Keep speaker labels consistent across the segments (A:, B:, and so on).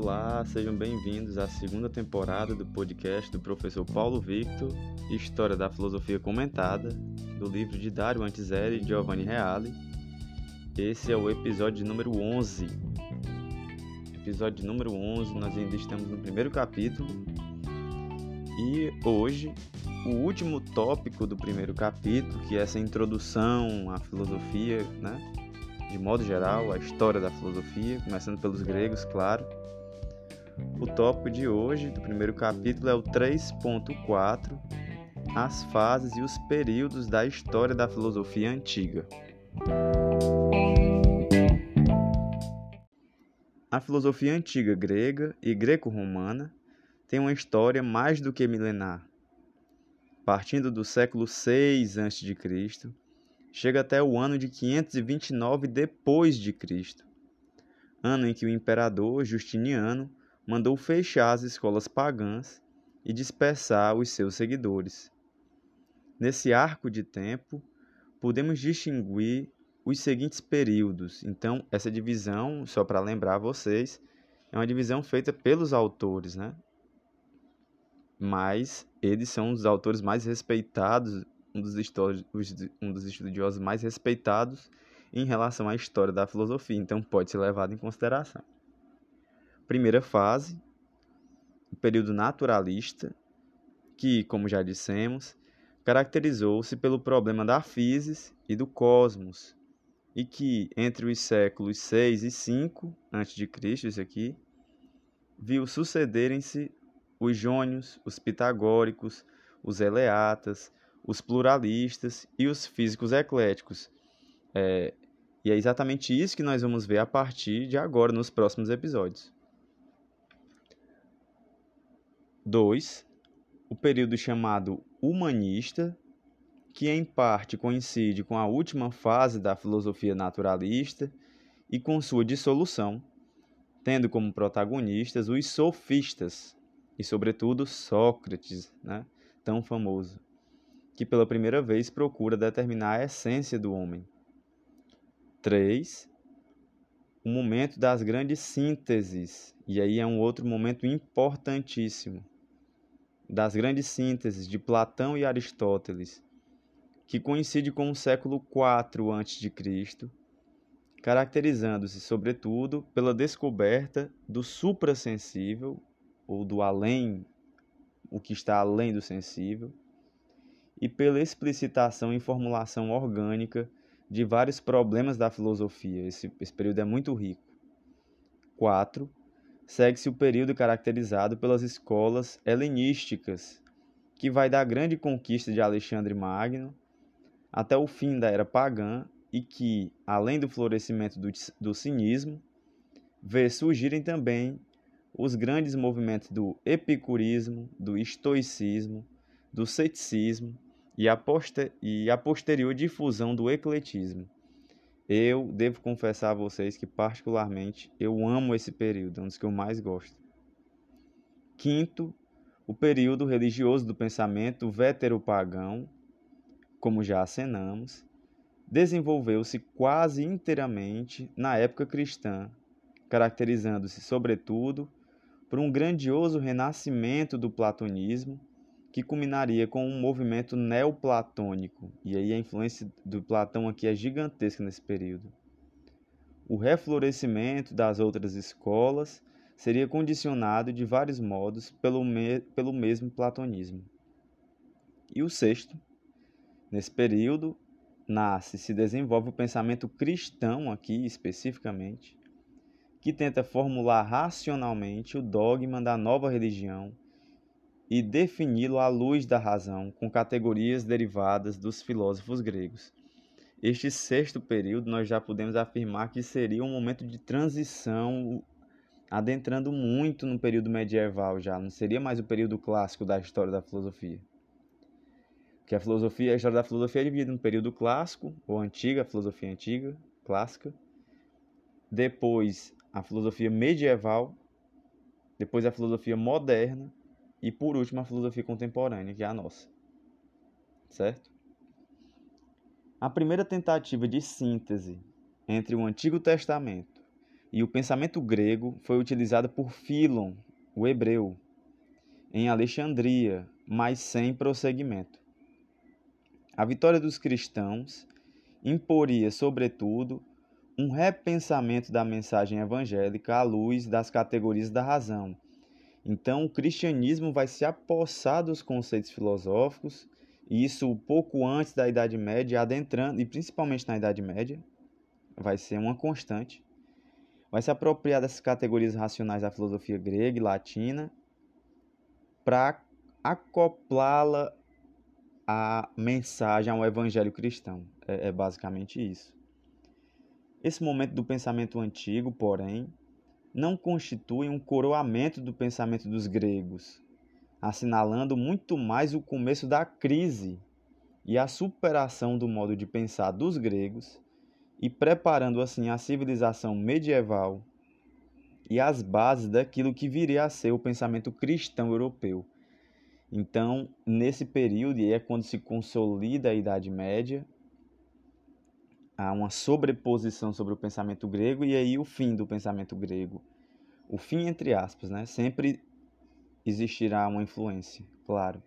A: Olá, sejam bem-vindos à segunda temporada do podcast do professor Paulo Victor, História da Filosofia Comentada, do livro de Dario Antiseri e Giovanni Reale. Esse é o episódio número 11. Episódio número 11, nós ainda estamos no primeiro capítulo. E hoje, o último tópico do primeiro capítulo, que é essa introdução à filosofia, né? de modo geral, a história da filosofia, começando pelos gregos, claro. O tópico de hoje, do primeiro capítulo, é o 3.4, as fases e os períodos da história da filosofia antiga. A filosofia antiga grega e greco-romana tem uma história mais do que milenar. Partindo do século 6 a.C., chega até o ano de 529 depois de Cristo, ano em que o imperador Justiniano mandou fechar as escolas pagãs e dispersar os seus seguidores. Nesse arco de tempo, podemos distinguir os seguintes períodos. Então, essa divisão, só para lembrar vocês, é uma divisão feita pelos autores, né? Mas eles são os autores mais respeitados um dos, um dos estudiosos mais respeitados em relação à história da filosofia, então pode ser levado em consideração. Primeira fase, o período naturalista, que, como já dissemos, caracterizou-se pelo problema da física e do cosmos, e que entre os séculos 6 e 5 a.C., isso aqui, viu sucederem-se os jônios, os pitagóricos, os eleatas, os pluralistas e os físicos ecléticos. É, e é exatamente isso que nós vamos ver a partir de agora, nos próximos episódios. 2. O período chamado humanista, que em parte coincide com a última fase da filosofia naturalista e com sua dissolução, tendo como protagonistas os sofistas e, sobretudo, Sócrates, né, tão famoso que pela primeira vez procura determinar a essência do homem. 3. O momento das grandes sínteses, e aí é um outro momento importantíssimo, das grandes sínteses de Platão e Aristóteles, que coincide com o século IV a.C., caracterizando-se, sobretudo, pela descoberta do suprassensível, ou do além, o que está além do sensível, e pela explicitação e formulação orgânica de vários problemas da filosofia. Esse, esse período é muito rico. 4. Segue-se o período caracterizado pelas escolas helenísticas, que vai da grande conquista de Alexandre Magno até o fim da era pagã e que, além do florescimento do, do cinismo, vê surgirem também os grandes movimentos do epicurismo, do estoicismo, do ceticismo e a, poster e a posterior difusão do ecletismo. Eu devo confessar a vocês que, particularmente, eu amo esse período, é um dos que eu mais gosto. Quinto, o período religioso do pensamento veteropagão, como já acenamos, desenvolveu-se quase inteiramente na época cristã, caracterizando-se, sobretudo, por um grandioso renascimento do platonismo que culminaria com um movimento neoplatônico, e aí a influência do Platão aqui é gigantesca nesse período. O reflorescimento das outras escolas seria condicionado de vários modos pelo, me pelo mesmo platonismo. E o sexto, nesse período, nasce e se desenvolve o pensamento cristão aqui especificamente, que tenta formular racionalmente o dogma da nova religião e defini-lo à luz da razão, com categorias derivadas dos filósofos gregos. Este sexto período nós já podemos afirmar que seria um momento de transição, adentrando muito no período medieval já, não seria mais o período clássico da história da filosofia. Que a filosofia, a história da filosofia é dividida no período clássico, ou antiga, a filosofia antiga, clássica, depois a filosofia medieval, depois a filosofia moderna e por último, a filosofia contemporânea, que é a nossa. Certo? A primeira tentativa de síntese entre o Antigo Testamento, e o pensamento grego foi utilizado por Filon, o hebreu, em Alexandria, mas sem prosseguimento. A vitória dos cristãos imporia, sobretudo, um repensamento da mensagem evangélica à luz das categorias da razão. Então, o cristianismo vai se apossar dos conceitos filosóficos, e isso pouco antes da Idade Média, adentrando, e principalmente na Idade Média, vai ser uma constante. Vai se apropriar dessas categorias racionais da filosofia grega e latina para acoplá-la à mensagem, ao evangelho cristão. É, é basicamente isso. Esse momento do pensamento antigo, porém, não constitui um coroamento do pensamento dos gregos, assinalando muito mais o começo da crise e a superação do modo de pensar dos gregos e preparando assim a civilização medieval e as bases daquilo que viria a ser o pensamento cristão europeu. Então, nesse período, é quando se consolida a Idade Média, há uma sobreposição sobre o pensamento grego e aí o fim do pensamento grego. O fim entre aspas, né? Sempre existirá uma influência, claro.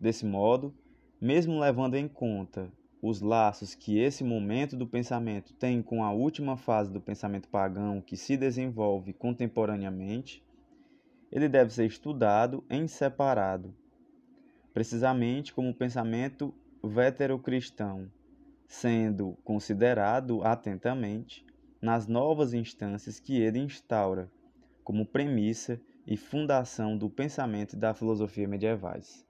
A: Desse modo, mesmo levando em conta os laços que esse momento do pensamento tem com a última fase do pensamento pagão que se desenvolve contemporaneamente, ele deve ser estudado em separado, precisamente como o pensamento veterocristão, sendo considerado atentamente nas novas instâncias que ele instaura, como premissa e fundação do pensamento e da filosofia medievais.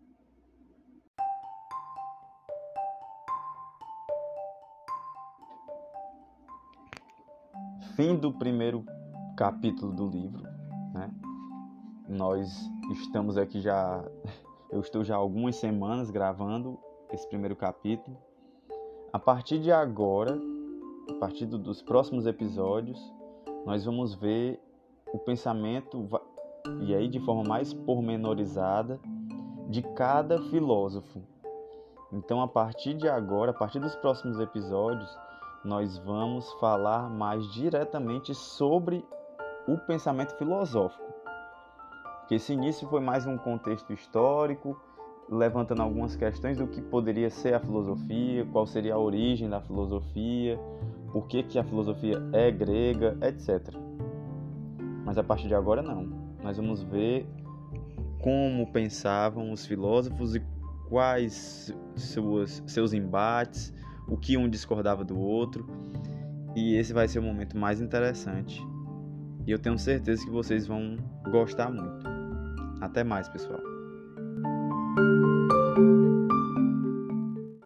A: Fim do primeiro capítulo do livro, né? Nós estamos aqui já, eu estou já algumas semanas gravando esse primeiro capítulo a partir de agora, a partir dos próximos episódios, nós vamos ver o pensamento, e aí de forma mais pormenorizada, de cada filósofo. Então, a partir de agora, a partir dos próximos episódios, nós vamos falar mais diretamente sobre o pensamento filosófico. Porque esse início foi mais um contexto histórico, levantando algumas questões do que poderia ser a filosofia, qual seria a origem da filosofia, por que, que a filosofia é grega, etc. Mas a partir de agora não. Nós vamos ver como pensavam os filósofos e quais suas, seus embates, o que um discordava do outro. E esse vai ser o momento mais interessante. E eu tenho certeza que vocês vão gostar muito. Até mais, pessoal. Thank you